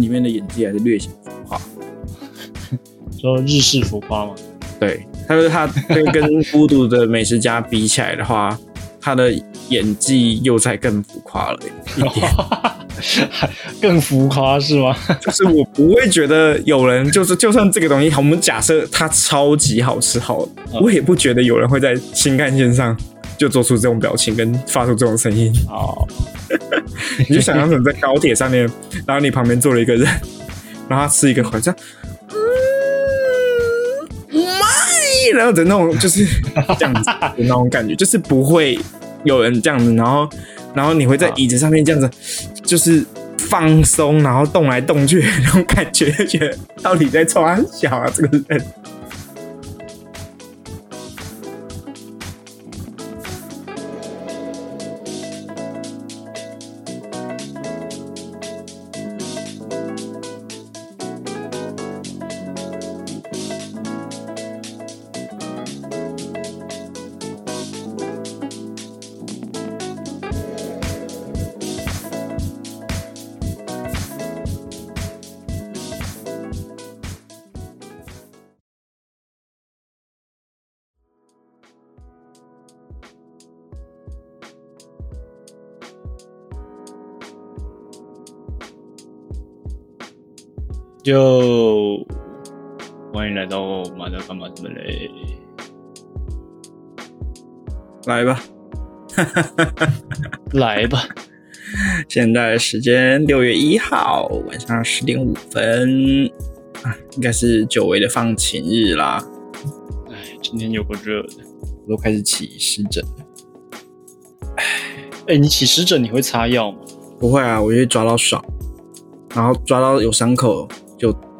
里面的演技还是略显浮夸。说日式浮夸吗？对，他说他跟跟《孤独的美食家》比起来的话，他的演技又在更浮夸了一点。更浮夸是吗？就是我不会觉得有人就是就算这个东西，我们假设它超级好吃好了，我也不觉得有人会在新干线上就做出这种表情跟发出这种声音。哦，你就想象成在高铁上面，然后你旁边坐了一个人，然后他吃一个好像，嗯，妈，然后的那种就是这样子的那种感觉，就是不会有人这样子，然后然后你会在椅子上面这样子，就是放松，然后动来动去那种感觉，就觉得到底在冲他小啊这个人。就欢迎来到马德干嘛什么嘞？来吧，来吧，现在时间六月一号晚上十点五分啊，应该是久违的放晴日啦。哎，今天有个热的，我都开始起湿疹了。哎，你起湿疹你会擦药吗？不会啊，我会抓到爽，然后抓到有伤口，就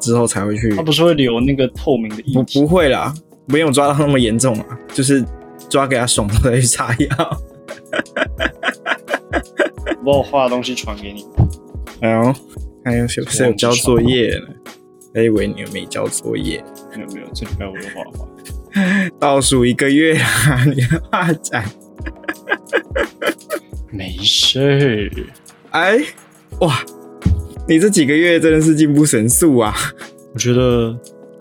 之后才会去。它不是会留那个透明的液不体？不会啦，没有抓到那么严重啊，就是抓给他爽了再去擦药。我把我画的东西传给你。哎呦，还有是不是有交作业呢？还以为你有没交作业。没有没有，这礼拜我有画画。倒数一个月啊，你的画展。没事儿，哎，哇，你这几个月真的是进步神速啊，我觉得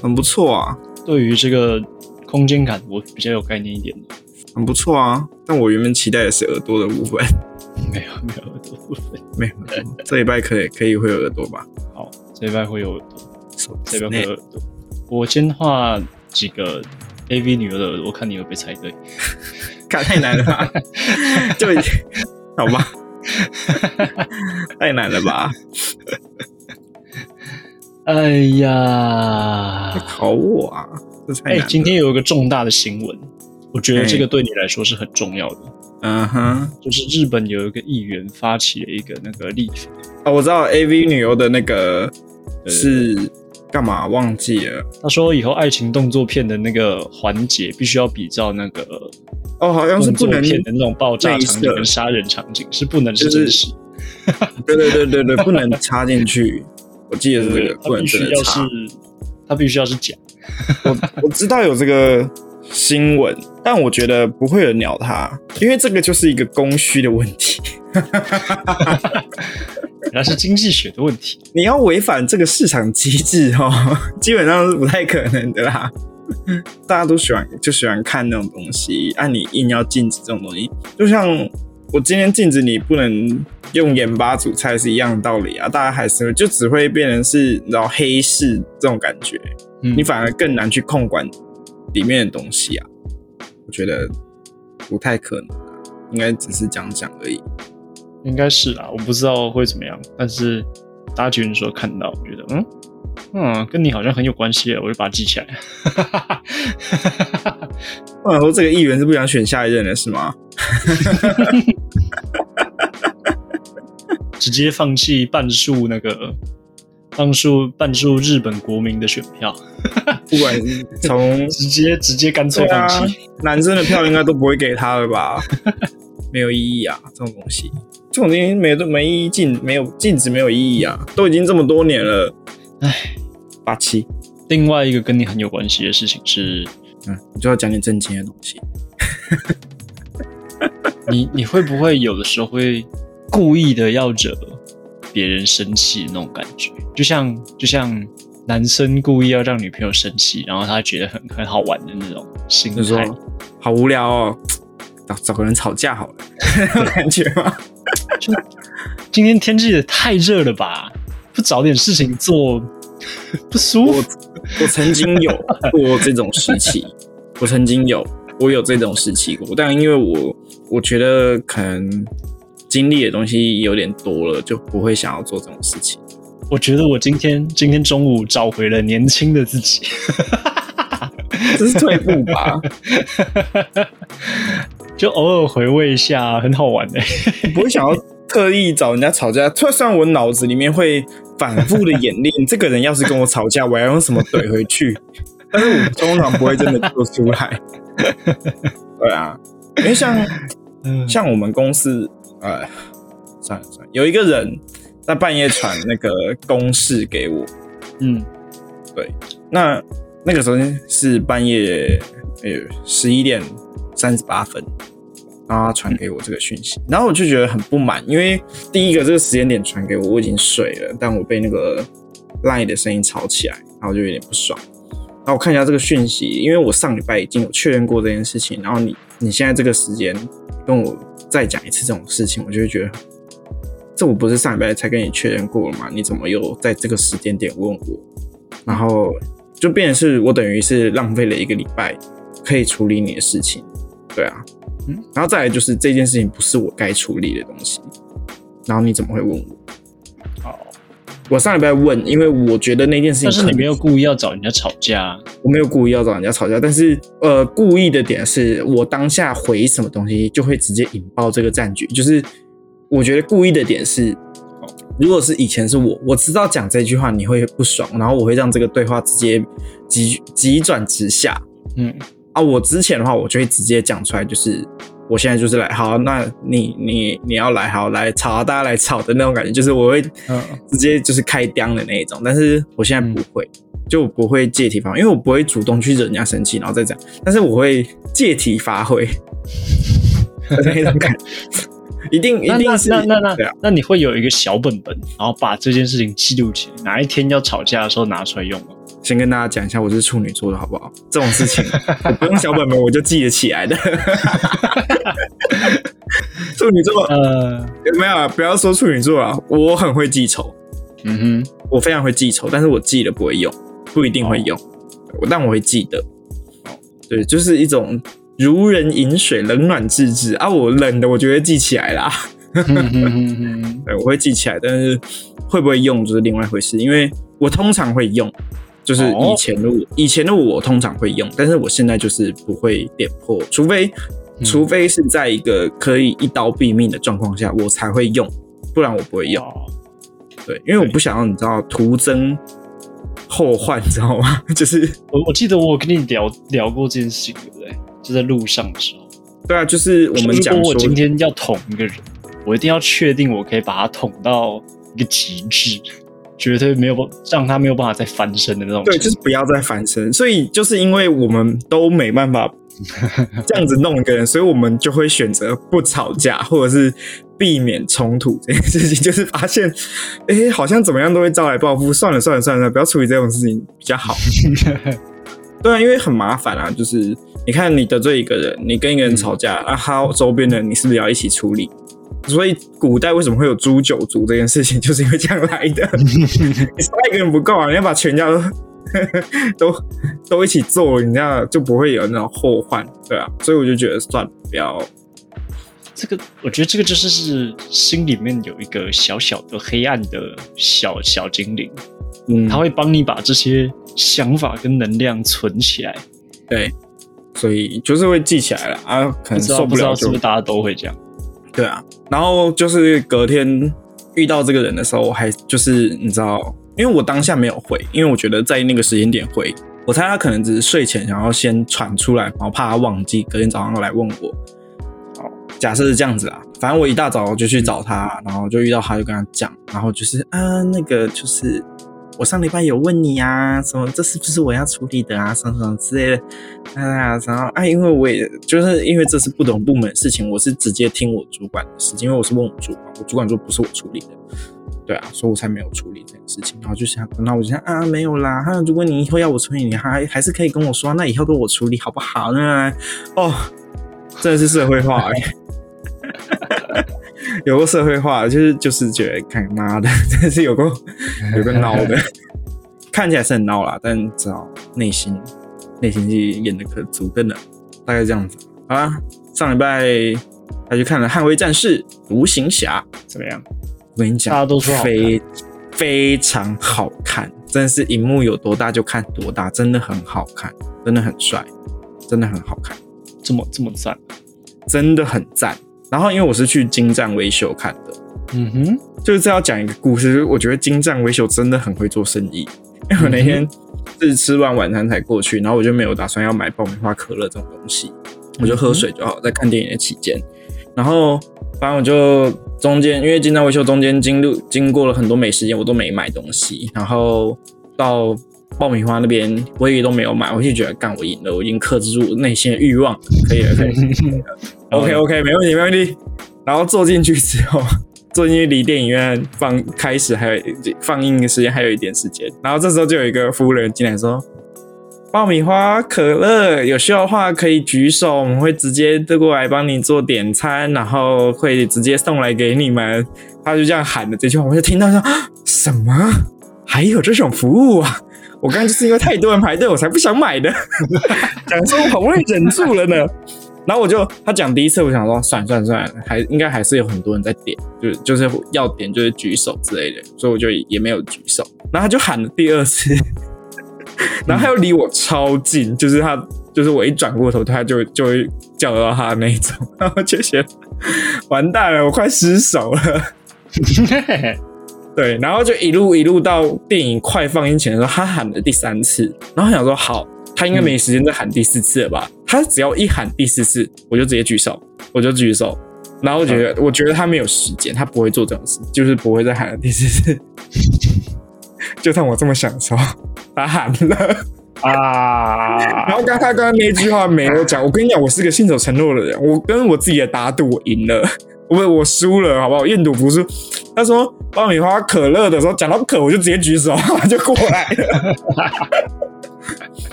很不错啊，对于这个空间感，我比较有概念一点的。很不错啊。但我原本期待的是耳朵的部分，没有没有耳朵部分。没有。这礼拜可以可以会有耳朵吧？好，这礼拜会有耳朵，这礼拜会有耳朵。我先画几个 AV 女儿的耳朵，看你有没有猜对。看太难了吧？就已经好吧，太难了吧？哎呀，考我啊！这太哎。今天有一个重大的新闻，我觉得这个对你来说是很重要的，嗯哼，就是日本有一个议员发起了一个那个立法，啊，我知道 A V 女优的那个是干嘛忘记了？他说以后爱情动作片的那个环节必须要比照那个哦，好像是不能，片的那种爆炸场景跟杀人场景，是不能是真实。对对对对对，不能插进去。我记得是这个，不能插。它必须要是假。我我知道有这个新闻，但我觉得不会有人鸟他，因为这个就是一个供需的问题。那是经济学的问题。你要违反这个市场机制哦，基本上是不太可能的啦。大家都喜欢就喜欢看那种东西，按、你硬要禁止这种东西，就像我今天禁止你不能用盐巴煮菜是一样的道理啊。大家还是会就只会变成是然后黑市这种感觉，嗯你反而更难去控管里面的东西啊。我觉得不太可能啊，应该只是讲讲而已。应该是啊，我不知道会怎么样，但是大家觉得说看到，我觉得嗯嗯，跟你好像很有关系耶，我就把它记起来。我想说，这个议员是不想选下一任了，是吗？直接放弃半数那个半数半数日本国民的选票，不管 从直接直接干脆啊放弃。，男生的票应该都不会给他了吧？没有意义啊，这种东西，这种东西没有没意义，禁没有禁止没有意义啊，都已经这么多年了，唉，八七，另外一个跟你很有关系的事情是，嗯，你就要讲点正经的东西。你你会不会有的时候会故意的要惹别人生气的那种感觉，就像就像男生故意要让女朋友生气，然后他觉得很很好玩的那种心就态。说好无聊哦，找找个人吵架好了，那 种感觉吗？就今天天气也太热了吧，不找点事情做，不舒我服。我曾经有过这种时期，我曾经有我有这种时期过，但因为我我觉得可能经历的东西有点多了，就不会想要做这种事情。我觉得我今天今天中午找回了年轻的自己。这是退步吧？就偶尔回味一下，很好玩的、不会想要特意找人家吵架。虽然我脑子里面会反复的演练，这个人要是跟我吵架，我要用什么怼回去，但是我通常不会真的做出来。对啊，因为像嗯，像我们公司，呃，算了算了，有一个人在半夜传那个公式给我，嗯。对，那那个时候是半夜呃十一点三十八分，然后他传给我这个讯息，然后我就觉得很不满，因为第一个这个时间点传给我，我已经睡了，但我被那个 line 的声音吵起来，然后我就有点不爽。然后我看一下这个讯息，因为我上礼拜已经有确认过这件事情，然后你你现在这个时间跟我再讲一次这种事情，我就会觉得，这我不是上礼拜才跟你确认过了吗？你怎么又在这个时间点问我？然后就变成是我等于是浪费了一个礼拜可以处理你的事情，对啊，嗯然后再来就是这件事情不是我该处理的东西，然后你怎么会问我？好，我上礼拜问，因为我觉得那件事情但是你没有故意要找人家吵架，我没有故意要找人家吵架，但是呃，故意的点是我当下回什么东西就会直接引爆这个战局。就是我觉得故意的点是，如果是以前是我，我知道讲这句话你会不爽，然后我会让这个对话直接急急转直下。嗯。啊。我之前的话，我就会直接讲出来，就是我现在就是来，好，那你你你要来，好来吵啊，大家来吵的那种感觉，就是我会嗯。直接就是开刁的那一种，但是我现在不会，就我不会借题发挥，因为我不会主动去惹人家生气，然后再讲，但是我会借题发挥那种感觉，一定一定是那那那那你会有一个小本本，然后把这件事情记录起来，哪一天要吵架的时候拿出来用吗？先跟大家讲一下，我是处女座的好不好？这种事情我 不用小本本我就记得起来的。处女座呃，没有啊，不要说处女座啊，我很会记仇，嗯哼，我非常会记仇，但是我记得不会用，不一定会用，我但我会记得。对，就是一种如人饮水，冷暖自知啊。我冷的，我就会记起来啦。哼哼哼哼对，我会记起来，但是会不会用就是另外一回事。因为我通常会用，就是以前的我，以前的我通常会用，但是我现在就是不会点破，除非嗯除非是在一个可以一刀毙命的状况下，我才会用，不然我不会用。哦对，因为我不想要你知道徒增后患，你知道吗？就是我我记得我跟你聊聊过这件事情，对不对？就在路上的时候，对啊，就是我们讲说如果我，今天要捅一个人，我一定要确定我可以把他捅到一个极致，绝对没有让他没有办法再翻身的那种程对，度。就是不要再翻身。所以就是因为我们都没办法 这样子弄一个人，所以我们就会选择不吵架，或者是避免冲突这件事情。就是发现，哎、好像怎么样都会招来报复，算了算了算了，不要处理这种事情比较好。对啊，因为很麻烦啊。就是你看，你得罪一个人，你跟一个人吵架、啊，他周边的人你是不是要一起处理？所以古代为什么会有诛九族这件事情，就是因为这样来的。你杀一个人不够啊，你要把全家都 都都一起做，你这样就不会有那种后患，对啊。所以我就觉得算了，不要。这个，我觉得这个就是是心里面有一个小小的黑暗的小小精灵，嗯，他会帮你把这些想法跟能量存起来。对，所以就是会记起来了啊，可能受了就不知道是不是大家都会这样？对啊，然后就是隔天遇到这个人的时候，我还就是你知道，因为我当下没有回，因为我觉得在那个时间点回，我猜他可能只是睡前想要先传出来，然后怕他忘记，隔天早上来问我。哦，假设是这样子啊，反正我一大早就去找他，然后就遇到他，就跟他讲，然后就是啊，那个就是我上礼拜有问你啊，什么这是不是我要处理的啊，什么什么之类的。啊，然后啊，因为我也就是因为这是不同部门的事情，我是直接听我主管的事情，因为我是问我主管，我主管说不是我处理的。对啊，所以我才没有处理这件事情。然后就想，那我就想啊，没有啦。哈，如果你以后要我处理，你还还是可以跟我说，那以后都我处理好不好呢？哦，真的是社会化哎、有过社会化，就是就是觉得，看妈的，真是有个 有个孬的，看起来是很孬啦，但至少内心内心戏演的可足跟的，大概这样子。好啦，上礼拜他去看了《捍卫战士》《独行侠》，怎么样？我跟你讲，大家都说非非常好看，真的是荧幕有多大就看多大，真的很好看，真的很帅，真的很好看，这么这么赞？真的很赞。然后因为我是去金站维修看的，嗯哼，就是这要讲一个故事，我觉得金站维修真的很会做生意。因为我那天是吃完晚餐才过去，然后我就没有打算要买爆米花、可乐这种东西，我就喝水就好，在看电影的期间。然后反正我就中间，因为金站维修中间经路经过了很多美食店，我都没买东西。然后到爆米花那边，我也都没有买，我就觉得干我赢了，我已经克制住内心的欲望，可以了，可以 了。OK OK，没问题，没问题。然后坐进去之后，坐进去离电影院放开始还有放映的时间还有一点时间，然后这时候就有一个服务人进来说：“爆米花、可乐，有需要的话可以举手，我们会直接过过来帮你做点餐，然后会直接送来给你们。”他就这样喊的这句话，我就听到说：“啊什么？还有这种服务啊？”我刚刚就是因为太多人排队，我才不想买的。讲说我好不容易忍住了呢。然后我就他讲第一次，我想说算了算了算了，还应该还是有很多人在点，就是就是要点就是举手之类的，所以我就也没有举手。然后他就喊了第二次，然后他又离我超近，就是他就是我一转过头，他就就会叫到他的那一种，然后就觉得完蛋了，我快失手了。对，然后就一路一路到电影快放映前的时候，他喊了第三次，然后想说好，他应该没时间再喊第四次了吧？他只要一喊第四次，我就直接举手，我就举手。然后我觉得，我觉得他没有时间，他不会做这种事，就是不会再喊了第四次。就算我这么想的时候，他喊了，啊 然后刚他刚刚那句话没有讲，我跟你讲，我是个信守承诺的人，我跟我自己的打赌，我赢了，我不我输了，好不好？愿赌服输。他说爆米花、可乐的时候，讲到可，我就直接举手，他就过来了。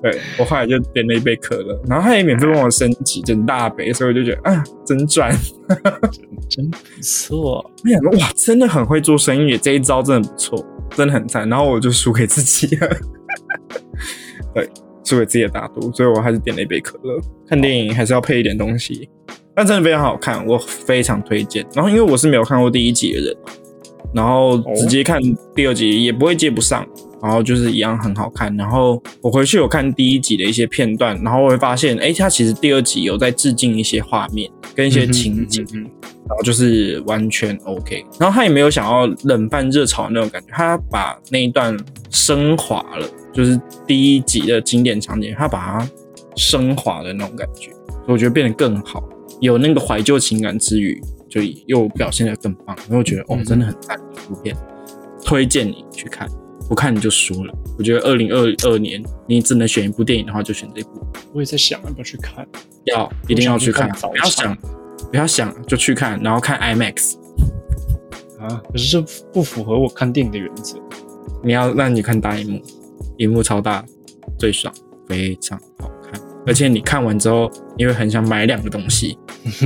对我后来就点了一杯可乐，然后他也免费帮我升级整大杯，所以我就觉得啊，真赚。真不错。我想说哇，真的很会做生意，这一招真的不错，真的很赞。然后我就输给自己了，对，输给自己的大赌，所以我还是点了一杯可乐。看电影还是要配一点东西，但真的非常好看，我非常推荐。然后因为我是没有看过第一集的人，然后直接看第二集也不会接不上。然后就是一样很好看，然后我回去有看第一集的一些片段，然后我会发现，哎，它其实第二集有在致敬一些画面跟一些情景，嗯哼然后就是完全 OK。然后他也没有想要冷饭热炒的那种感觉，他把那一段升华了，就是第一集的经典场景，他把它升华的那种感觉，所以我觉得变得更好，有那个怀旧情感之余，就又表现的更棒。然后我觉得哦，真的很赞，这部片推荐你去看。不看你就输了。我觉得二零二二年你只能选一部电影的话，就选这部。我也在想要不要去看，要一定要去看，不要想，不要想就去看，然后看 IMAX。啊，可是这不符合我看电影的原则。你要让你看大荧幕，荧幕超大，最爽，非常好看。而且你看完之后，你会很想买两个东西，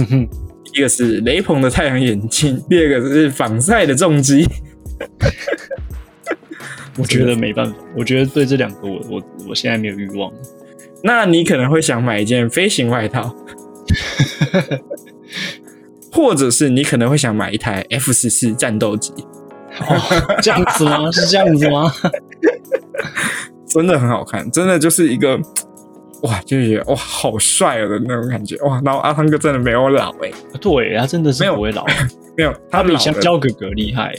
一个是雷朋的太阳眼镜，第二个是防晒的重击。我觉得没办法，我觉得对这两个我我我现在没有欲望。那你可能会想买一件飞行外套，或者是你可能会想买一台 F 十四战斗机，哦，这样子吗？是这样子吗？真的很好看，真的就是一个哇，就是觉得哇好帅哦的那种感觉哇。然后阿汤哥真的没有老哎、对，他真的是没有不会老，没有他比老了香蕉哥哥厉害。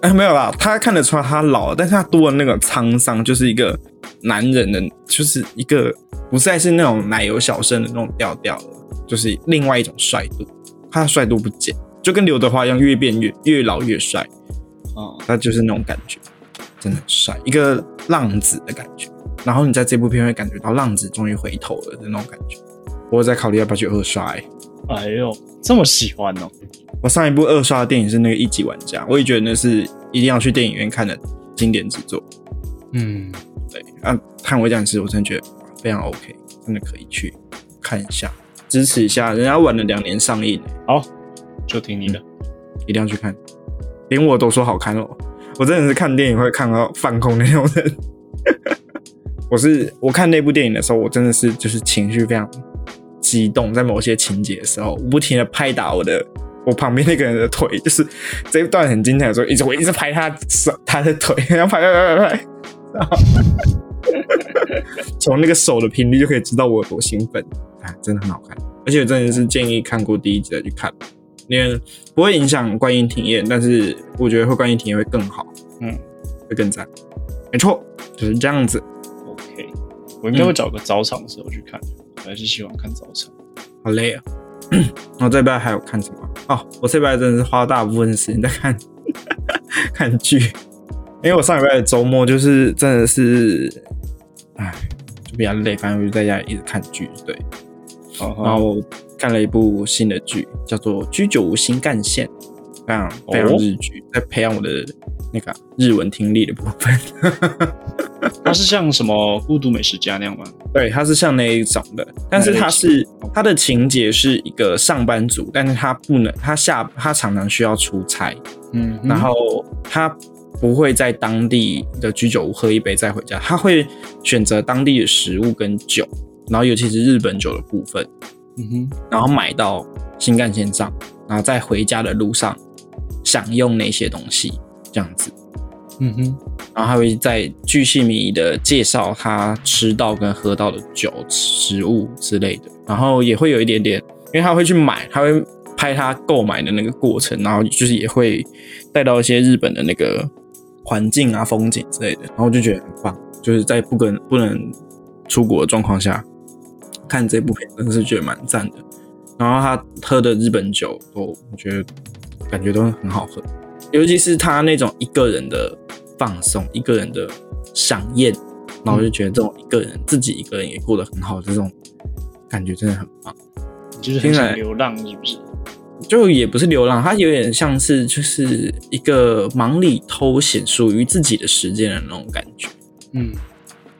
哎，没有啦，他看得出来他老了，但是他多了那个沧桑，就是一个男人的，就是一个不再是那种奶油小生的那种调调了，就是另外一种帅度，他的帅度不减，就跟刘德华一样，越变越越老越帅，哦、他就是那种感觉，真的很帅，一个浪子的感觉。然后你在这部片会感觉到浪子终于回头了的那种感觉。我在考虑要不要去二刷、欸，哎呦，这么喜欢哦！我上一部二刷的电影是那个一级玩家，我也觉得那是一定要去电影院看的经典之作。嗯，对，啊，《捍卫战士》我真的觉得非常 OK，真的可以去看一下，支持一下，人家晚了两年上映，好，就听你的，一定要去看，连我都说好看哦。我真的是看电影会看到放空那种人。我是我看那部电影的时候，我真的是就是情绪非常激动，在某些情节的时候，我不停的拍打我的我旁边那个人的腿，就是这一段很精彩的时候，一直我一直拍他手他的腿，然后拍拍拍拍拍，然后从那个手的频率就可以知道我有多兴奋啊，真的很好看，而且真的是建议看过第一集再去看，因为不会影响观影体验，但是我觉得会观影体验会更好，嗯，会更赞，没错，就是这样子。我应该会找个早场的时候去看，我还是喜欢看早场。好累啊！我这边还有看什么？哦，我这边真的是花大部分时间在看 看剧，因为我上礼拜的周末就是真的是，唉，就比较累，反正我就在家一直看剧，对。然然后我看了一部新的剧，叫做《居酒屋新干线》，非常非常日剧，在培养我的那个日文听力的部分。它是像什么孤独美食家那样吗？对，它是像那一种的，但是它是它的情节是一个上班族，但是他不能，他下他常常需要出差，嗯，然后他不会在当地的居酒屋喝一杯再回家，他会选择当地的食物跟酒，然后尤其是日本酒的部分，嗯哼，然后买到新干线上，然后在回家的路上享用那些东西，这样子。嗯哼，然后他会在巨细靡遗的介绍他吃到跟喝到的酒、食物之类的，然后也会有一点点，因为他会去买，他会拍他购买的那个过程，然后就是也会带到一些日本的那个环境啊、风景之类的，然后我就觉得很棒，就是在不跟不能出国的状况下看这部片，真的。是觉得蛮赞的。然后他喝的日本酒都，我觉得感觉都很好喝，尤其是他那种一个人的放松，一个人的赏宴，然后我就觉得这种一个人自己一个人也过得很好，这种感觉真的很棒。就是很想流浪，是不是？就也不是流浪，它有点像是就是一个忙里偷闲、属于自己的时间的那种感觉。嗯，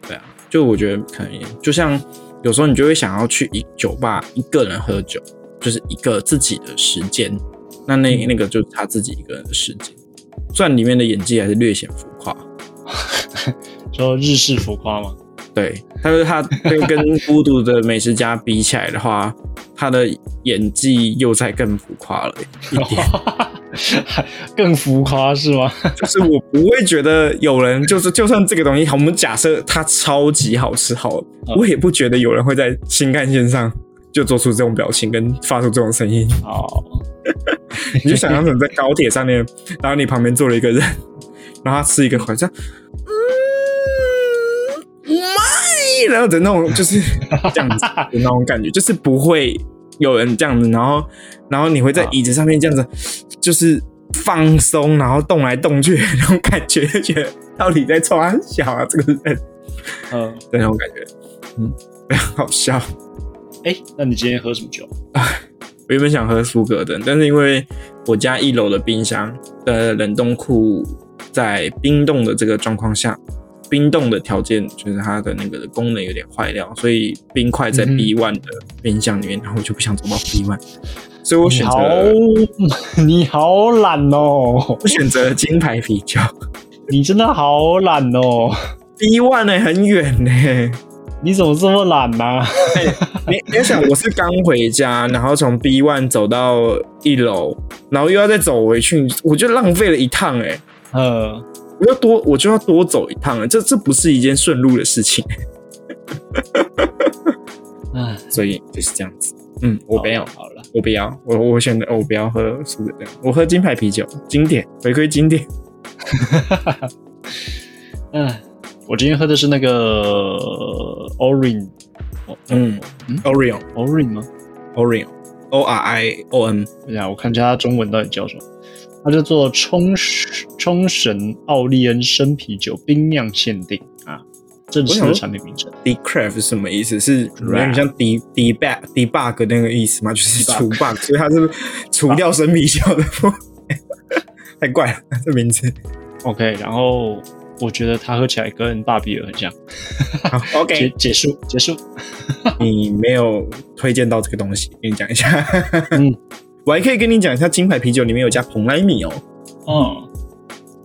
对啊，就我觉得可能就像有时候你就会想要去一酒吧一个人喝酒，就是一个自己的时间。那那那个就是他自己一个人的时间，虽然里面的演技还是略显浮夸。说日式浮夸嘛，对，但是他跟跟孤独的美食家比起来的话，他的演技又在更浮夸了一点。更浮夸是吗？就是我不会觉得有人就是就算这个东西好，我们假设它超级好吃好了，嗯我也不觉得有人会在新干线上就做出这种表情跟发出这种声音。哦，你就想象成在高铁上面，然后你旁边坐了一个人，然后他吃一个好像，嗯，麦，然后的那种就是这样子的那种感觉，就是不会有人这样子，然后然后你会在椅子上面这样子，就是放松，然后动来动去那种感觉，就觉得到底在冲他小啊，这个人嗯，的那种感觉，嗯，非常好笑。哎，那你今天喝什么酒？我原本想喝苏格登，但是因为我家一楼的冰箱的冷冻库在冰冻的这个状况下，冰冻的条件就是它的那个功能有点坏掉，所以冰块在 B one 的冰箱里面，然后我就不想走到 B one，所以我选择你好，你好懒哦，我选择了金牌啤酒。你真的好懒哦，B one 呢、很远呢、你怎么这么懒啊呢、你你要想，我是刚回家，然后从 B one 走到一楼，然后又要再走回去，我就浪费了一趟哎、呃，我要多，我就要多走一趟了，这这不是一件顺路的事情，啊，所以就是这样子。嗯，我不要，好了，我不要，我我选择我不要喝苏格登，我喝金牌啤酒，经典，回归经典。唉，我今天喝的是那个 Orin，嗯嗯，Orion Orin 吗？Orion O R I O N，等一下，我看一下它中文到底叫什么。它叫做冲冲绳奥利恩生啤酒冰酿限定啊，正式的产品名称。decraft 是什么意思？是有点像 de debug debug 那个意思吗？就是除 bug，所以它是除掉生啤酒的。太怪了，这名字。OK，然后我觉得它喝起来跟大比尔很像。好 OK，结结束结束。你没有推荐到这个东西，跟你讲一下。嗯，我还可以跟你讲一下，金牌啤酒里面有加蓬莱米哦。哦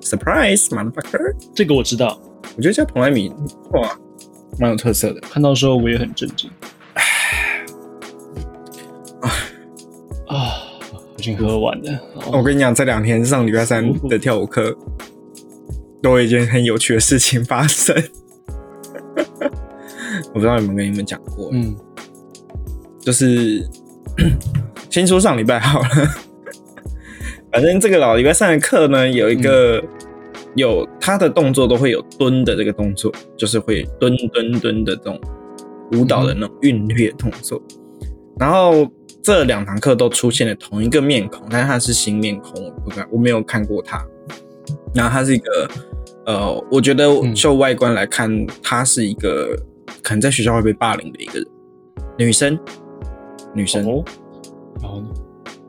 ，Surprise，motherfucker！这个我知道，我觉得加蓬莱米哇，蛮有特色的。看到的时候我也很震惊。啊，已经喝完了。我跟你讲，这两天上礼拜三的跳舞课，都有一件很有趣的事情发生。我不知道有没有跟你们讲过，嗯，就是 先说上礼拜好了。反正这个老礼拜上的课呢，有一个、有他的动作都会有蹲的这个动作，就是会蹲蹲蹲的这种舞蹈的那种韵律动作。然后这两堂课都出现了同一个面孔，但是他是新面孔，我不看我没有看过他。然后他是一个呃，我觉得就外观来看，她是一个可能在学校会被霸凌的一个人，女生，女生。哦，然后呢？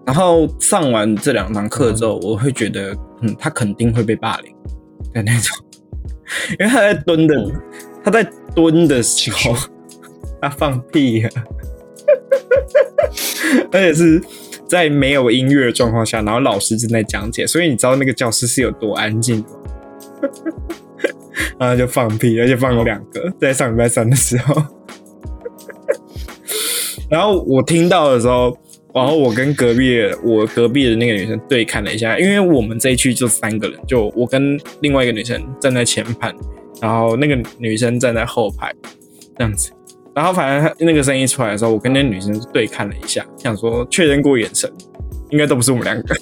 然后上完这两堂课之后，我会觉得，嗯，她肯定会被霸凌。的那种，因为她在蹲的，他在蹲的时候，她放屁了，而且是在没有音乐的状况下，然后老师正在讲解，所以你知道那个教室是有多安静吗？然后就放屁，而且放了两个，在上礼拜三的时候，然后我听到的时候。然后我跟隔壁我隔壁的那个女生对看了一下，因为我们这一区就三个人，就我跟另外一个女生站在前排，然后那个女生站在后排，这样子。然后反正那个声音出来的时候，我跟那女生对看了一下，想说确认过眼神，应该都不是我们两个，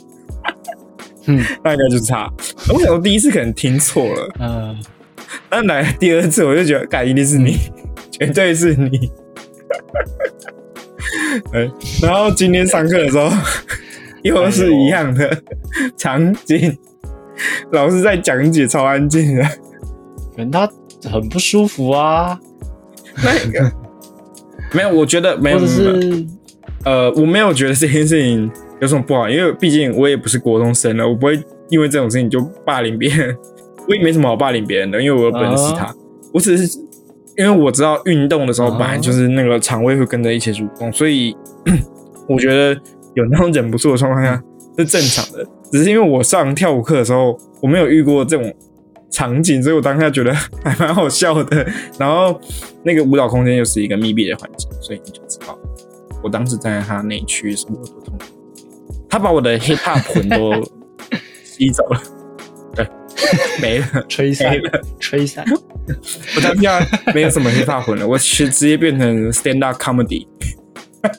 嗯，大概就是他。我想我第一次可能听错了，嗯，但来第二次我就觉得，该一定是你，绝对是你。哎，然后今天上课的时候又是一样的场景，老师在讲解，超安静的。可能他很不舒服啊。那个。没有，我觉得没有，是呃，我没有觉得这件事情有什么不好，因为毕竟我也不是国中生了，我不会因为这种事情就霸凌别人，我也没什么好霸凌别人的，因为我又不认识他，我只是。因为我知道运动的时候，本来就是那个肠胃会跟着一起蠕动，所以 我觉得有那种忍不住的状况下 是正常的。只是因为我上跳舞课的时候，我没有遇过这种场景，所以我当下觉得还蛮好笑的。然后那个舞蹈空间又是一个密闭的环境，所以你就知道我当时站在他那一区是有多痛苦。他把我的 hip hop 魂都吸走了。对没了，吹散了，吹散。我当下没有什么 hiphop 魂了，我是直接变成 stand up comedy。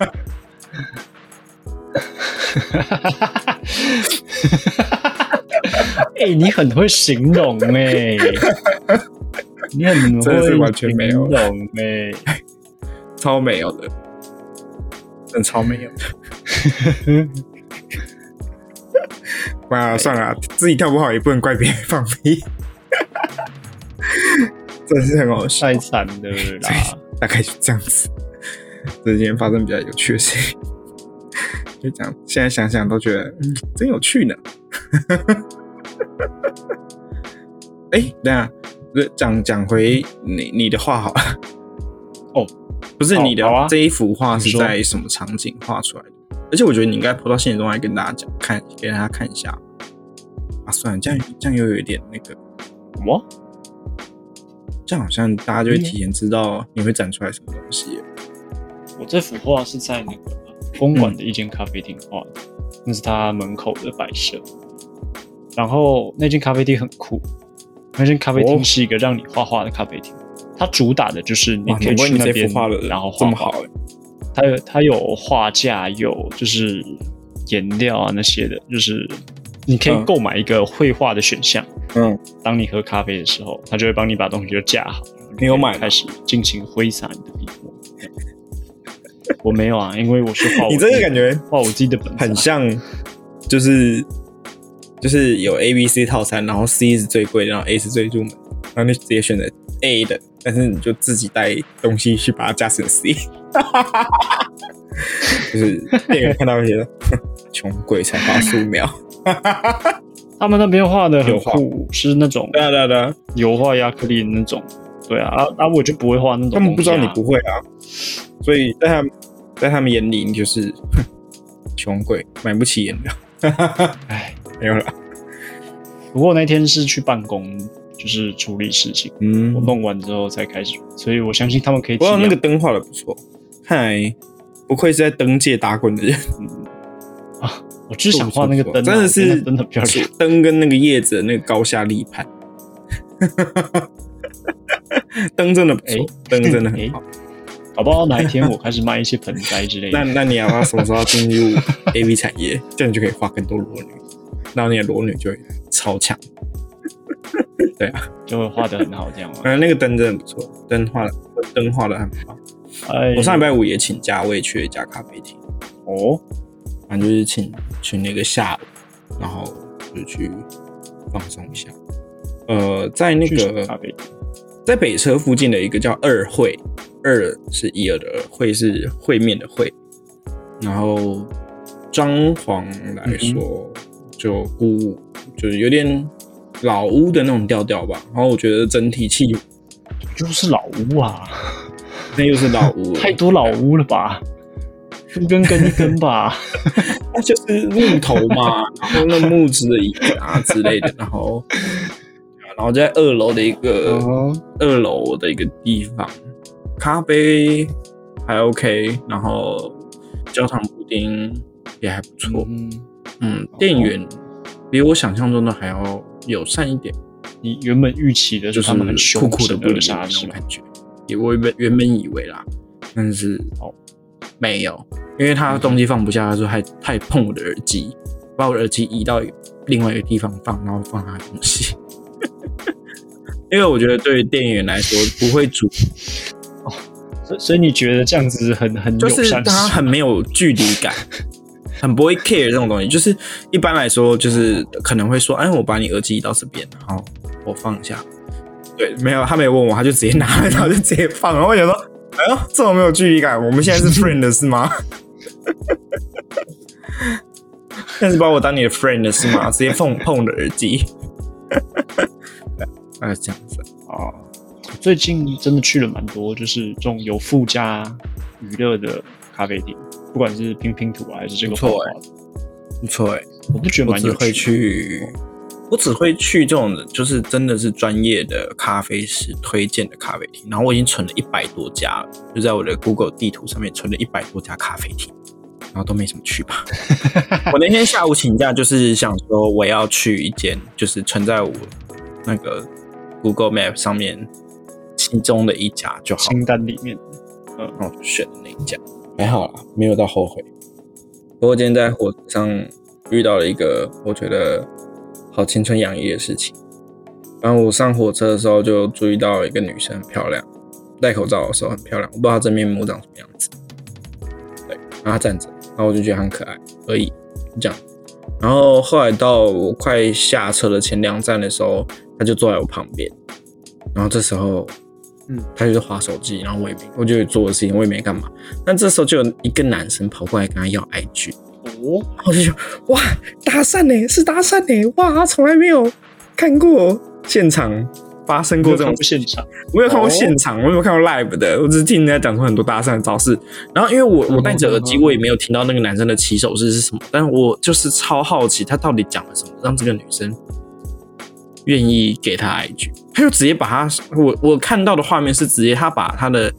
哎、欸，你很会形容哎、欸，你很会真是完全没有形容哎、欸，超没有的，真超没有的。哇，算了，自己跳不好也不能怪别人放屁，真是很好笑，太惨了啦！大概就这样子，这今天发生比较有趣的事情，就这样。现在想想都觉得，嗯，真有趣呢。哎、欸，等下，讲讲回你你的画好了。哦，不是你的、啊、这一幅画是在什么场景画出来的？而且我觉得你应该抛到现实中来跟大家讲，看给大家看一下。啊，算了，这样这样又有一点那个什么？这样好像大家就会提前知道你会展出来什么东西。我这幅画是在那个公馆的一间咖啡厅画的，嗯、那是他门口的摆设。然后那间咖啡厅很酷，那间咖啡厅是一个让你画画的咖啡厅，它主打的就是你可以去那边，然后这么好、欸。它有它有画架，有就是颜料啊那些的，就是你可以购买一个绘画的选项。嗯，当你喝咖啡的时候，它就会帮你把东西就架好。你有买？开始尽情挥洒你的笔墨。我没有啊，因为我是画。你这个感觉画我自己的本，很像，就是就是有 A、B、C 套餐，然后 C 是最贵，然后 A 是最入门，然后你直接选择 A 的，但是你就自己带东西去把它加成 C。就是店员看到一些 穷鬼才画素描，他们那边画的很酷，是那种对啊对啊对啊，油画亚克力的那种。对啊，啊啊，我就不会画那种、他们不知道你不。会啊，所以在他们在他们眼里你就是穷鬼，买不起颜料。哎，没有了，不过那天是去办公，就是处理事情，嗯我弄完之后才开始，所以我相信他们可以体不过那个谅。灯画的不错，看来不愧是在灯界打滚的人啊，我只想画那个灯啊、真的是灯很漂亮。灯跟那个叶子的那个高下立判。灯真的不错哎，灯真的很好。搞不好哪一天我开始卖一些盆栽之类那的。那你要不要什么时候进入 A V 产业？这样你就可以画更多裸女，然后你的裸女就会超强。对啊，就会画的很好，这样吗？反 正那个灯真的不错，灯画的灯画的很棒。哎，我上礼拜五也请假，我也去了一家咖啡厅，哦，反正就是请去那个下午，然后就去放松一下。呃，在那个咖啡厅在北车附近的一个叫二会，二是一二的二，会是会面的会。然后装潢来说，就古就是有点老屋的那种调调吧。然后我觉得整体气就是老屋啊，那又是老屋，太多老屋了吧？一根跟一根吧。那就是木头嘛，然后那木质的椅子啊之类的，然后然后在二楼的一个、嗯二楼的一个地方，咖啡还 OK，然后焦糖布丁也还不错，嗯，嗯，店员比我想象中的还要友善一点，你原本预期的就是他们很凶酷酷的神不理那恶煞是吗？种感觉，也我原本原本以为啦，但是哦没有，因为他东西放不下，他说还太碰我的耳机，把我的耳机移到另外一个地方放，然后放他的东西。因为我觉得对于店员来说不会煮，所以所以你觉得这样子很很友就是？他很没有距离感，很不会 care 这种东西。就是一般来说，就是可能会说，哎，我把你耳机移到这边，然后我放一下。对，没有，他没有问我，他就直接拿了，然后就直接放。然后我想说，哎呦，这么没有距离感，我们现在是 friend 是吗？但是把我当你的 friend 是吗？直接碰碰的耳机，对大概是这样子。哦，最近真的去了蛮多，就是这种有附加娱乐的咖啡店，不管是拼拼图啊还是这个不错画画，不错哎、我不觉得我只会蛮有趣的。去，我只会去这种就是真的是专业的咖啡师推荐的咖啡厅，然后我已经存了一百多家了，就在我的 Google 地图上面存了一百多家咖啡厅，然后都没怎么去吧。我那天下午请假，就是想说我要去一间，就是存在我那个 Google Map 上面其中的一家就好，清单里面，嗯然后选了那一家，还好啦，没有到后悔。不过今天在火车上遇到了一个我觉得好青春洋溢的事情。然后我上火车的时候就注意到一个女生很漂亮，戴口罩的时候很漂亮，我不知道她真面目长什么样子。对，然后她站着，然后我就觉得很可爱而已，就这样。然后后来到我快下车的前两站的时候，她就坐在我旁边，然后这时候嗯，他就是划手机，然后我也没，我就有做的事情，我也没干嘛。但这时候就有一个男生跑过来跟他要 IG，哦，然后我就想哇，搭讪呢，是搭讪呢，哇，他从来没有看过。现场发生过这种现场，我没有看过哦现场，我没有看过 live 的，我只是听人家讲出很多搭讪的招式。然后因为我我戴着耳机，嗯我也没有听到那个男生的起手式是什么，但我就是超好奇他到底讲了什么，让这个女生愿意给他 IG，他就直接把他我我看到的画面是直接他把他的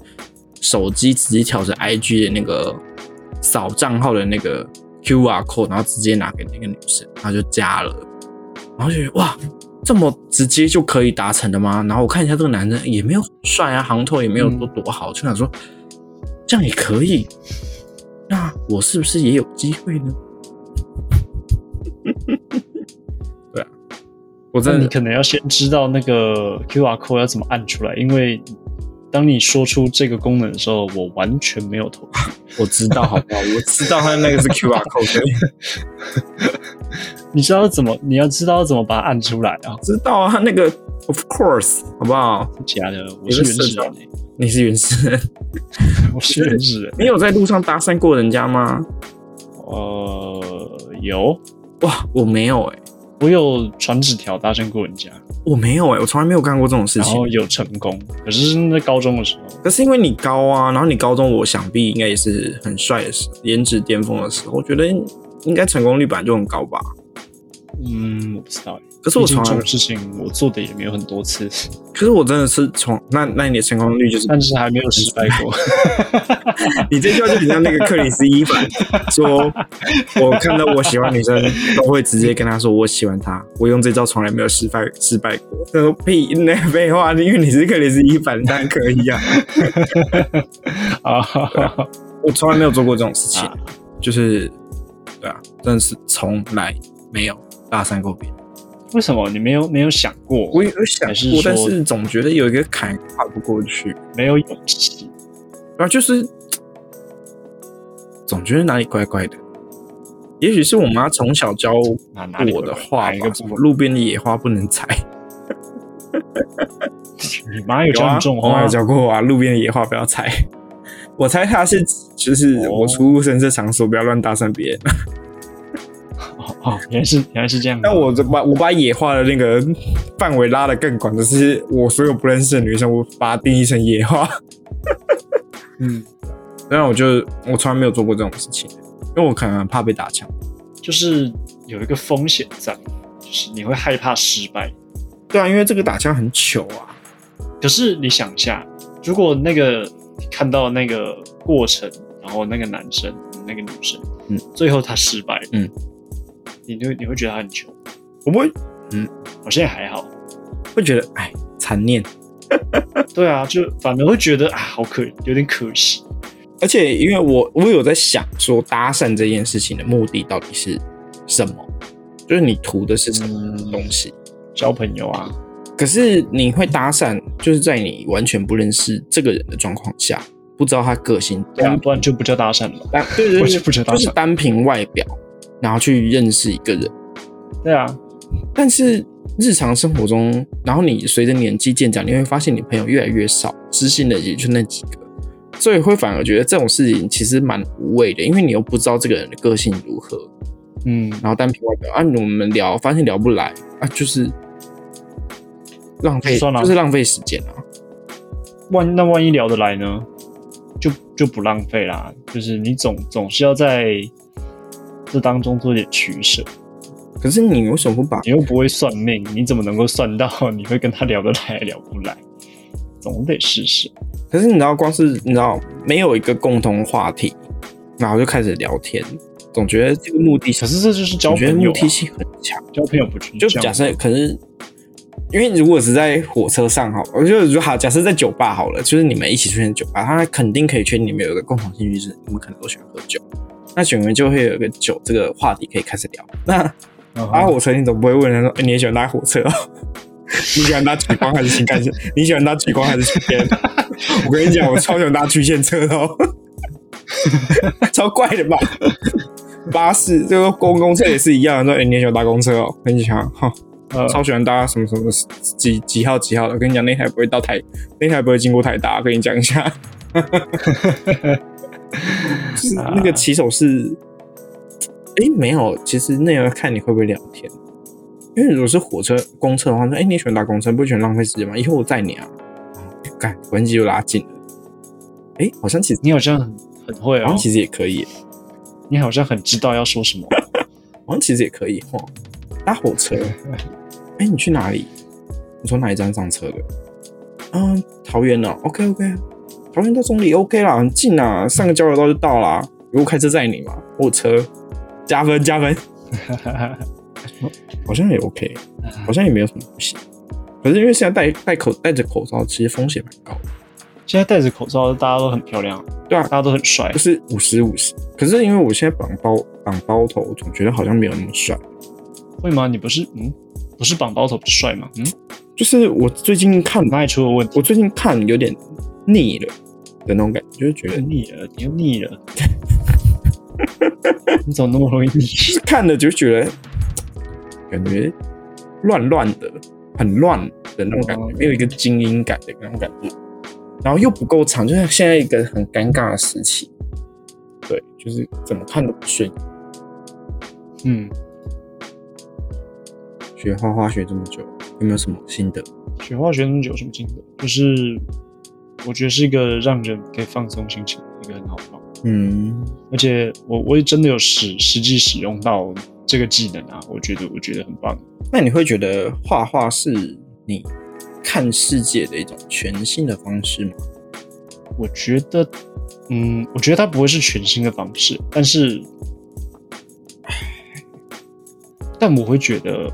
手机直接调成 IG 的那个扫账号的那个 QR code，然后直接拿给那个女生，然后就加了，然后就觉得哇。这么直接就可以达成的吗？然后我看一下这个男生也没有帅啊，行头也没有多多好，就想说这样也可以，那我是不是也有机会呢？我那你真的可能要先知道那个 QR code 要怎么按出来，因为当你说出这个功能的时候，我完全没有头绪。我知道好不好？我知道它那个是 QR code，你知道怎么？你要知道怎么把它按出来啊？知道啊，它那个 of course 好不好？假的，我是原始人、欸，你是原始人，我是原始人。你有在路上搭讪过人家吗？呃，有，哇，我没有哎、我有传纸条搭讪过人家，我没有哎、我从来没有干过这种事情。然后有成功，可是是在高中的时候。可是因为你高啊，然后你高中我想必应该也是很帅的时候，颜值巅峰的时候，我觉得应该成功率本来就很高吧。嗯，我不知道欸。可是我从来这种事情我做的也没有很多次，可是我真的是从那那你的成功率就是，但是还没有失败过。你这句话就很像那个克里斯伊凡说，我看到我喜欢女生都会直接跟她说我喜欢她，我用这招从来没有失败失败过。他说屁，那废话，因为你是克里斯伊凡，当然可以啊。啊，我从来没有做过这种事情，啊就是对啊，真的是从来没有搭讪过别人。为什么你没有没有想过？我有想过，但是总觉得有一个坎跨不过去，没有勇气？然后就是总觉得哪里怪怪的。也许是我妈从小教我的话哪一个吧，什么路边的野花不能采。你妈有教你，种花我妈有？教过我啊，路边的野花不要采。我猜她是就是哦我出入深色场所不要乱搭讪别人。哦哦，原来是原来是这样。但我把我把野化的那个范围拉得更广，就是我所有不认识的女生，我把它定义成野花。嗯，当然，我就我从来没有做过这种事情，因为我可能很怕被打枪。就是有一个风险在，就是你会害怕失败。对啊，因为这个打枪很糗啊。可是你想一下，如果那个你看到那个过程，然后那个男生、那个女生，嗯，最后他失败，嗯，你就你会觉得他很穷，我不会嗯，我现在还好。会觉得哎残念，对啊，就反而会觉得啊，好可有点可惜。而且因为我我有在想说搭讪这件事情的目的到底是什么，就是你图的是什么东西。交朋友啊，可是你会搭讪，就是在你完全不认识这个人的状况下，不知道他个性，对啊，不然就不叫搭讪了。单对对 我对就是单凭外表，然后去认识一个人。对啊，但是日常生活中，然后你随着年纪渐长，你会发现你朋友越来越少，知心的也就那几个，所以会反而觉得这种事情其实蛮无谓的，因为你又不知道这个人的个性如何，嗯，然后单凭外表啊，我们聊发现聊不来啊，就是浪费，就是浪费时间啊。万那万一聊得来呢，就就不浪费啦。就是你总总是要在这当中做点取舍。可是你为什么不把你又不会算命，你怎么能够算到你会跟他聊得来聊不来？总得试试。可是你知道，光是你知道没有一个共同话题，然后就开始聊天，总觉得这个目的可是这就是交总觉得朋友、啊，目的性很强。交朋友不去就假设可是，因为如果是在火车上好了，我就如果好，假设在酒吧好了，就是你们一起出现酒吧，他肯定可以确定你们有一个共同兴趣，就是你们可能都喜欢喝酒。那选员就会有一个酒这个话题可以开始聊。那搭火车，你总不会问他说：“哎、你也喜欢搭火车、哦？你喜欢搭极光还是新干线？你喜欢搭极光还是曲线？”我跟你讲，我超喜欢搭曲线车的哦，超怪的吧？巴士这个公共车也是一样，说：“哎、你也喜欢搭公车哦？”跟你讲，哈，呃超喜欢搭什么什么几几号几号的。我跟你讲，那台不会到台，那台不会经过台大。我跟你讲一下，就是 那个骑手是，哎、没有，其实那要看你会不会聊天。因为如果是火车、公车的话，说，哎、你喜欢搭公车，不喜欢浪费时间吗？以后我载你啊，干关系就拉近了。哎、好像其实，你好像很很会哦好像，其实也可以，你好像很知道要说什么。好像其实也可以哈。搭火车，哎、你去哪里？你从哪一站上车的？嗯，桃园哦。OK OK，桃园到中立 OK 啦，很近啊，上个交流道就到啦。如果开车载你嘛，我有车加分加分，好像也 OK，好像也没有什么不行。可是因为现在戴戴口戴着口罩，其实风险蛮高的。现在戴着口罩，大家都很漂亮，对啊大，家都很帅就。是五十五十。可是因为我现在绑包绑包头，我总觉得好像没有那么帅。会吗？你不是嗯，不是绑包头不帅吗？嗯，就是我最近看，哪里出了问题？我最近看有点腻了的那种感觉，就是觉得腻了，你又腻了。你怎么那么容易腻？看了就觉得感觉乱乱的，很乱的那种感觉，哦没有一个精英感的那种感觉，然后又不够长，就像现在一个很尴尬的时期。对，就是怎么看都不顺眼。嗯，学画画学这么久，有没有什么心得？学画学那么久有什么心得？就是我觉得是一个让人可以放松心情的一个很好的方法，嗯，而且我我也真的有实实际使用到这个技能啊，我觉得我觉得很棒。那你会觉得画画是你看世界的一种全新的方式吗？我觉得，嗯，我觉得它不会是全新的方式，但是，但我会觉得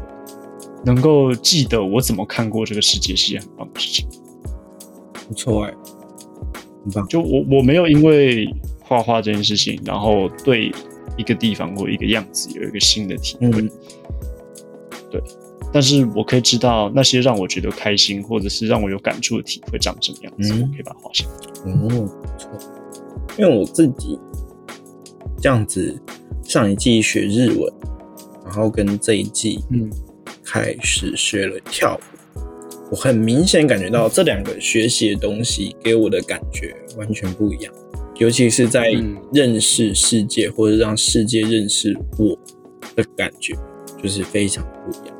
能够记得我怎么看过这个世界是一件很棒的事情。不错哎、很棒。就我我没有因为画画这件事情，然后对一个地方或一个样子有一个新的体会。嗯对，但是我可以知道那些让我觉得开心或者是让我有感触的体会长什么样子，嗯我可以把它画下来。哦，不错。因为我自己这样子，上一季学日文，然后跟这一季嗯开始学了跳舞，我很明显感觉到这两个学习的东西给我的感觉完全不一样，尤其是在嗯认识世界或者让世界认识我的感觉，就是非常不一样。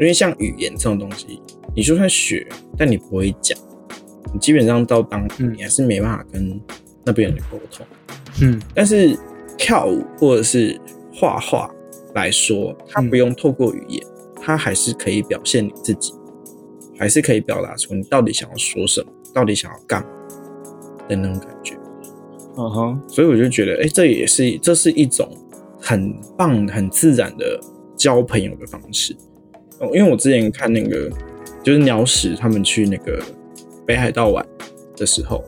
因为像语言这种东西，你就算学，但你不会讲，你基本上到当地嗯你还是没办法跟那边人沟通。嗯但是跳舞或者是画画来说，它嗯不用透过语言，它还是可以表现你自己，还是可以表达出你到底想要说什么，到底想要干嘛的那种感觉。嗯哼所以我就觉得，哎、这也是这是一种很棒、很自然的交朋友的方式。哦，因为我之前看那个就是鸟屎他们去那个北海道玩的时候，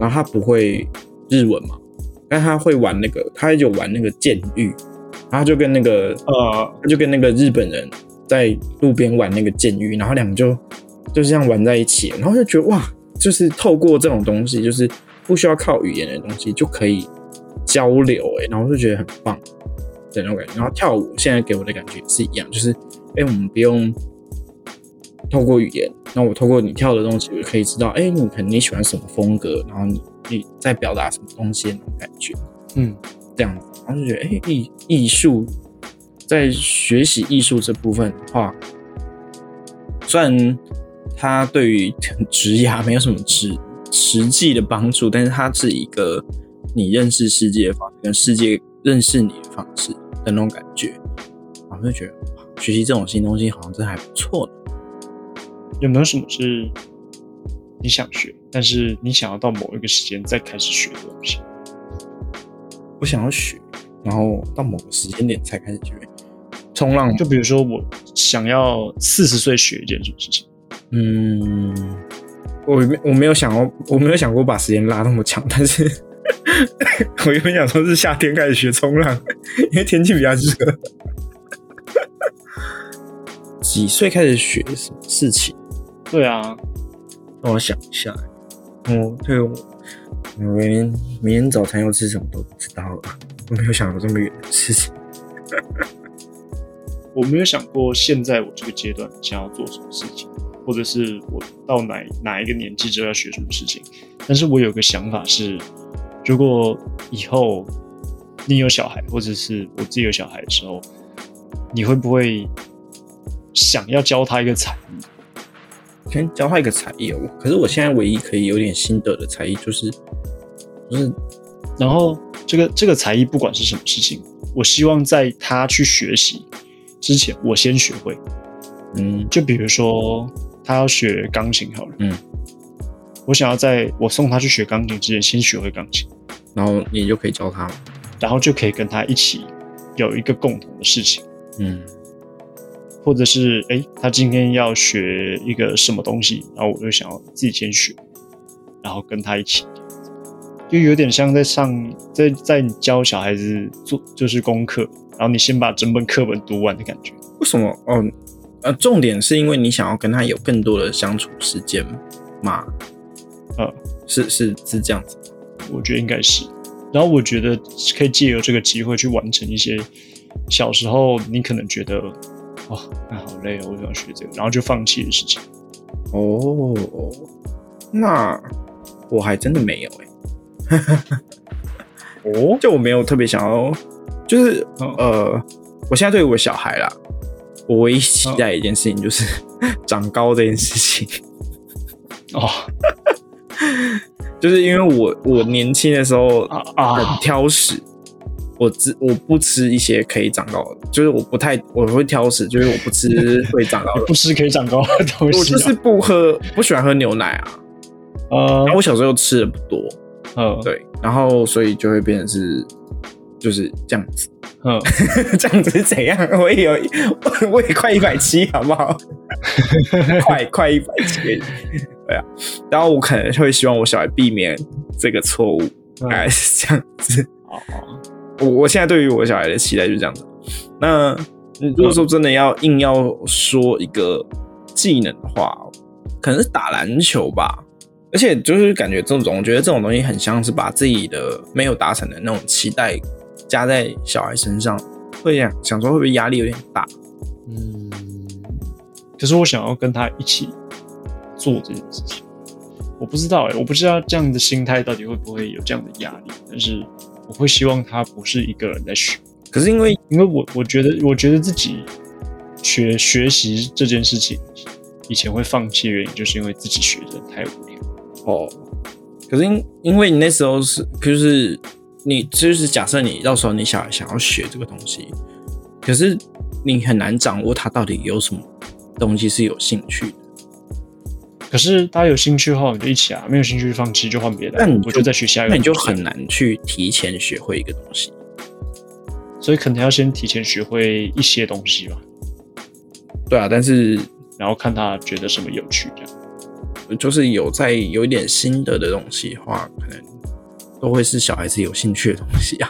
然后他不会日文嘛，但他会玩那个，他有玩那个剑域，然后他就跟那个呃他就跟那个日本人在路边玩那个剑域，然后两个就就这样玩在一起，然后就觉得哇，就是透过这种东西，就是不需要靠语言的东西就可以交流、欸，然后就觉得很棒的那种感觉。然后跳舞现在给我的感觉是一样，就是哎、我们不用透过语言，那我透过你跳的东西，我就可以知道，哎、你可能你喜欢什么风格，然后你你在表达什么东西那种感觉。嗯这样子，然后就觉得，哎、艺艺术在学习艺术这部分的话，虽然它对于职涯没有什么实实际的帮助，但是它是一个你认识世界的方式，跟世界认识你的方式的那种感觉，然后就觉得学习这种新东西好像真的还不错呢。有没有什么是你想学，但是你想要到某一个时间再开始学的东西？我想要学，然后到某个时间点才开始学冲浪，就比如说我想要四十岁学一件什么事情，嗯，我没我没有想过，我没有想过把时间拉那么长，但是 我原本想说是夏天开始学冲浪，因为天气比较热。几岁开始学什么事情？对啊，让我想一下。哦，对我，我明天明天早餐要吃什么都不知道了，我没有想过这么远的事情。我没有想过现在我这个阶段想要做什么事情，或者是我到哪哪一个年纪之后要学什么事情。但是我有个想法是，如果以后你有小孩，或者是我自己有小孩的时候，你会不会想要教他一个才艺？先教他一个才艺哦。可是我现在唯一可以有点心得的才艺就是，就是然后这个这个才艺不管是什么事情，我希望在他去学习之前，我先学会。嗯。就比如说他要学钢琴好了，嗯，我想要在我送他去学钢琴之前，先学会钢琴，然后你就可以教他。然后就可以跟他一起有一个共同的事情，嗯。或者是诶，他今天要学一个什么东西，然后我就想要自己先学，然后跟他一起。就有点像在上在在你教小孩子做就是功课，然后你先把整本课本读完的感觉。为什么？哦，呃，重点是因为你想要跟他有更多的相处时间嘛？嗯，是是是这样子。我觉得应该是。然后我觉得可以借由这个机会去完成一些小时候你可能觉得哦，那好累哦，我想学这个，然后就放弃的事情。哦，那我还真的没有哎、哦，就我没有特别想要，就是嗯呃，我现在对于我小孩啦，我唯一期待一件事情就是 长高这件事情。哦。就是因为我我年轻的时候很挑食，我只我不吃一些可以长高的，就是我不太我会挑食，就是我不吃 会长高的，不吃可以长高的东西、啊。我就是不喝不喜欢喝牛奶啊。呃。我小时候又吃的不多，嗯。对，然后所以就会变成是就是这样子，嗯，这样子是怎样？我也有 我也快一百七，好不好？快快一百七，对啊。然后我可能会希望我小孩避免这个错误，大概是这样子。哦我我现在对于我小孩的期待就是这样子。那你如果说真的要硬要说一个技能的话，可能是打篮球吧。而且就是感觉这种，我觉得这种东西很像是把自己的没有达成的那种期待加在小孩身上，会想想说会不会压力有点大？嗯，可是我想要跟他一起做这件事情，我不知道哎、我不知道这样的心态到底会不会有这样的压力，但是我会希望他不是一个人在学，可是因为因为我我觉得我觉得自己学学习这件事情，以前会放弃的原因就是因为自己学的太无聊。哦，可是因因为你那时候是就是你就是假设你到时候你想想要学这个东西，可是你很难掌握它到底有什么东西是有兴趣的。可是大家有兴趣的话，我们就一起啊；没有兴趣就放弃，就换别的啊。那你我就再学下一个。那你就很难去提前学会一个东西。所以可能要先提前学会一些东西吧，对啊，但是然后看他觉得什么有趣这样。就是有在有一点心得的东西的话，可能都会是小孩子有兴趣的东西啊，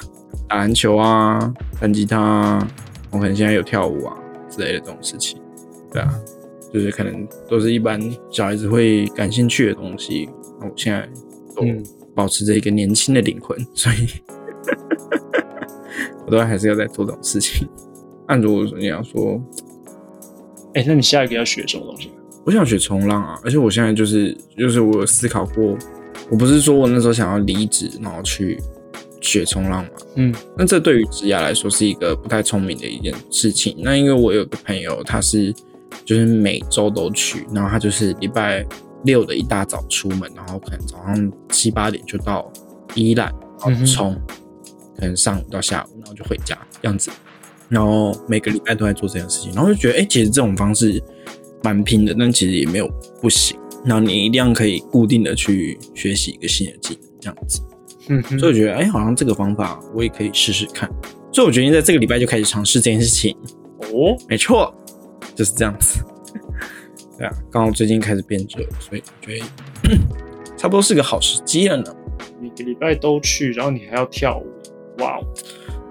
打篮球啊，弹吉他啊，我可能现在有跳舞啊之类的这种事情，对啊，就是可能都是一般小孩子会感兴趣的东西。那我现在都嗯保持着一个年轻的灵魂，所以 我都还是要在做这种事情。按如果你要说哎、那你下一个要学什么东西？我想学冲浪啊，而且我现在就是就是我有思考过，我不是说我那时候想要离职，然后去学冲浪嘛。嗯，那这对于职涯来说是一个不太聪明的一件事情。那因为我有个朋友，他是就是每周都去，然后他就是礼拜六的一大早出门，然后可能早上七八点就到伊兰，然后冲，可能上午到下午，然后就回家这样子。然后每个礼拜都在做这件事情，然后就觉得，哎、其实这种方式蛮拼的，但其实也没有不行。然后你一定要可以固定的去学习一个新的技能，这样子。嗯所以我觉得，哎、好像这个方法我也可以试试看。所以我决定在这个礼拜就开始尝试这件事情。哦，没错，就是这样子。对啊，刚好最近开始变热，所以我觉得 差不多是个好时机了呢。每个礼拜都去，然后你还要跳舞，哇哦！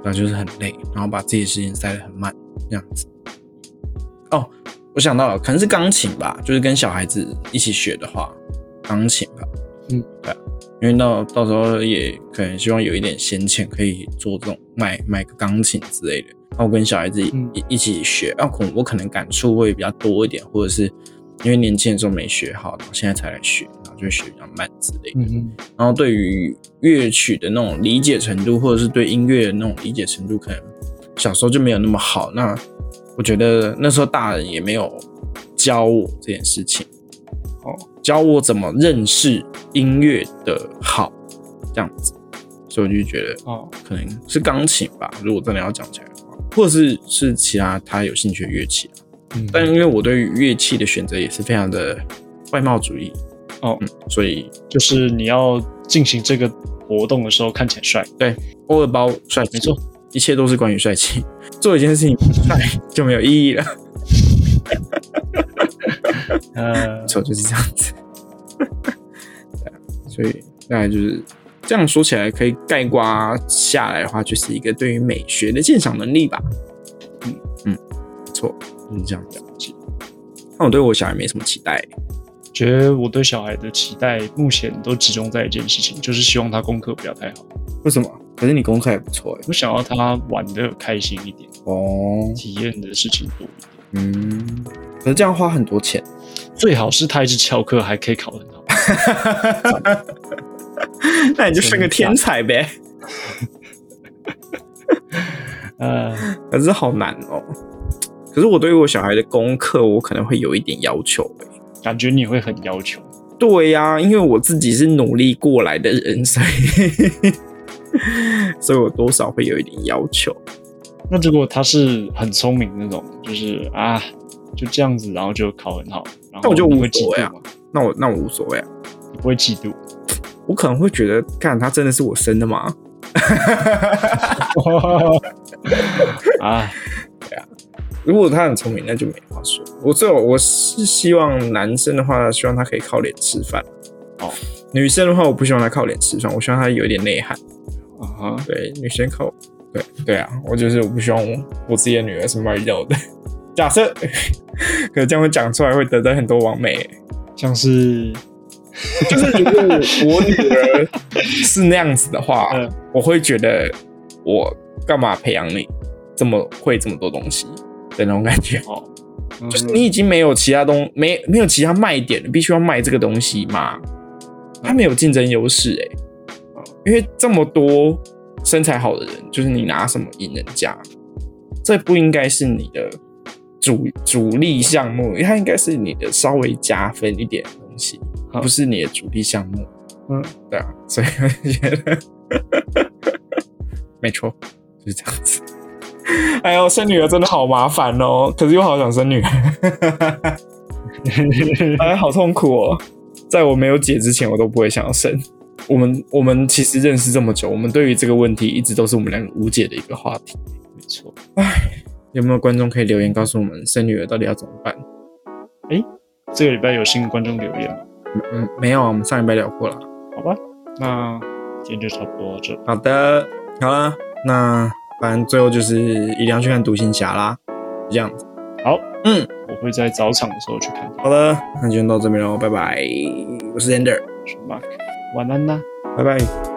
然后就是很累，然后把自己的时间塞得很满，这样子。哦，我想到了，可能是钢琴吧，就是跟小孩子一起学的话，钢琴吧。嗯，对啊，因为到到时候也可能希望有一点闲钱，可以做这种买买个钢琴之类的，然后跟小孩子一、嗯一一起学。啊，可能我可能感触会比较多一点，或者是因为年轻的时候没学好，然后现在才来学，然后就会学比较慢之类的。嗯哼，然后对于乐曲的那种理解程度，或者是对音乐的那种理解程度，可能小时候就没有那么好。那我觉得那时候大人也没有教我这件事情，哦，教我怎么认识音乐的好，这样子。所以我就觉得哦，可能是钢琴吧，如果真的要讲起来的话，或者是是其他他有兴趣的乐器啊。嗯，但因为我对于乐器的选择也是非常的外貌主义，哦嗯，所以就是你要进行这个活动的时候看起来帅，欧尔包帅，没错，一切都是关于帅气。做一件事情不帅就没有意义了，呃没，错，就是这样子。对啊，所以大概就是这样说起来，可以概括下来的话，就是一个对于美学的鉴赏能力吧。嗯嗯，没错，就是这样子。那我对我小孩没什么期待，觉得我对小孩的期待目前都集中在一件事情，就是希望他功课不要太好，为什么？可是你功课也不错哎。我想要他玩的开心一点，哦，体验的事情多一点。嗯，可是这样花很多钱。最好是他一直翘课，还可以考得很好。那你就生个天才呗。呃，可是好难哦。可是我对于我小孩的功课，我可能会有一点要求欸感觉你会很要求。对呀、因为我自己是努力过来的人，所以所以我多少会有一点要求。那如果他是很聪明那种，就是啊，就这样子，然后就考很好，然后那我就无所谓啊？那我那我无所谓啊，你不会嫉妒？我可能会觉得，看他真的是我生的吗？啊，如果他很聪明，那就没话说。我最后我是希望男生的话，希望他可以靠脸吃饭。哦，女生的话，我不希望她靠脸吃饭，我希望她有一点内涵。啊哈，对，女生口，对对啊，我就是我不希望我自己的女儿是卖肉的。假设，可是这样会讲出来会得罪很多网美。像是就是如果我女儿是那样子的话，嗯我会觉得我干嘛培养你这么会这么多东西的那种感觉。哦，就是你已经没有其他东没没有其他卖点了，必须要卖这个东西嘛？他没有竞争优势哎，因为这么多身材好的人，就是你拿什么赢人家？这不应该是你的主主力项目，因为它应该是你的稍微加分一点的东西，不是你的主力项目。嗯，对啊，所以我就觉得没错，就是这样子。哎呦，生女儿真的好麻烦哦，可是又好想生女儿，哎，好痛苦哦。在我没有姐之前，我都不会想要生。我们我们其实认识这么久，我们对于这个问题一直都是我们两个无解的一个话题。没错。有没有观众可以留言告诉我们，生女儿到底要怎么办？这个礼拜有新的观众留言吗？嗯，没有啊，我们上礼拜聊过了。好吧，那今天就差不多到这。好的，好了，那反正最后就是一定要去看独行侠啦，这样子。好，嗯，我会在早场的时候去看。好的，那今天到这边喽，拜拜。我是 Ender，是 Mark，晚安啦。拜拜。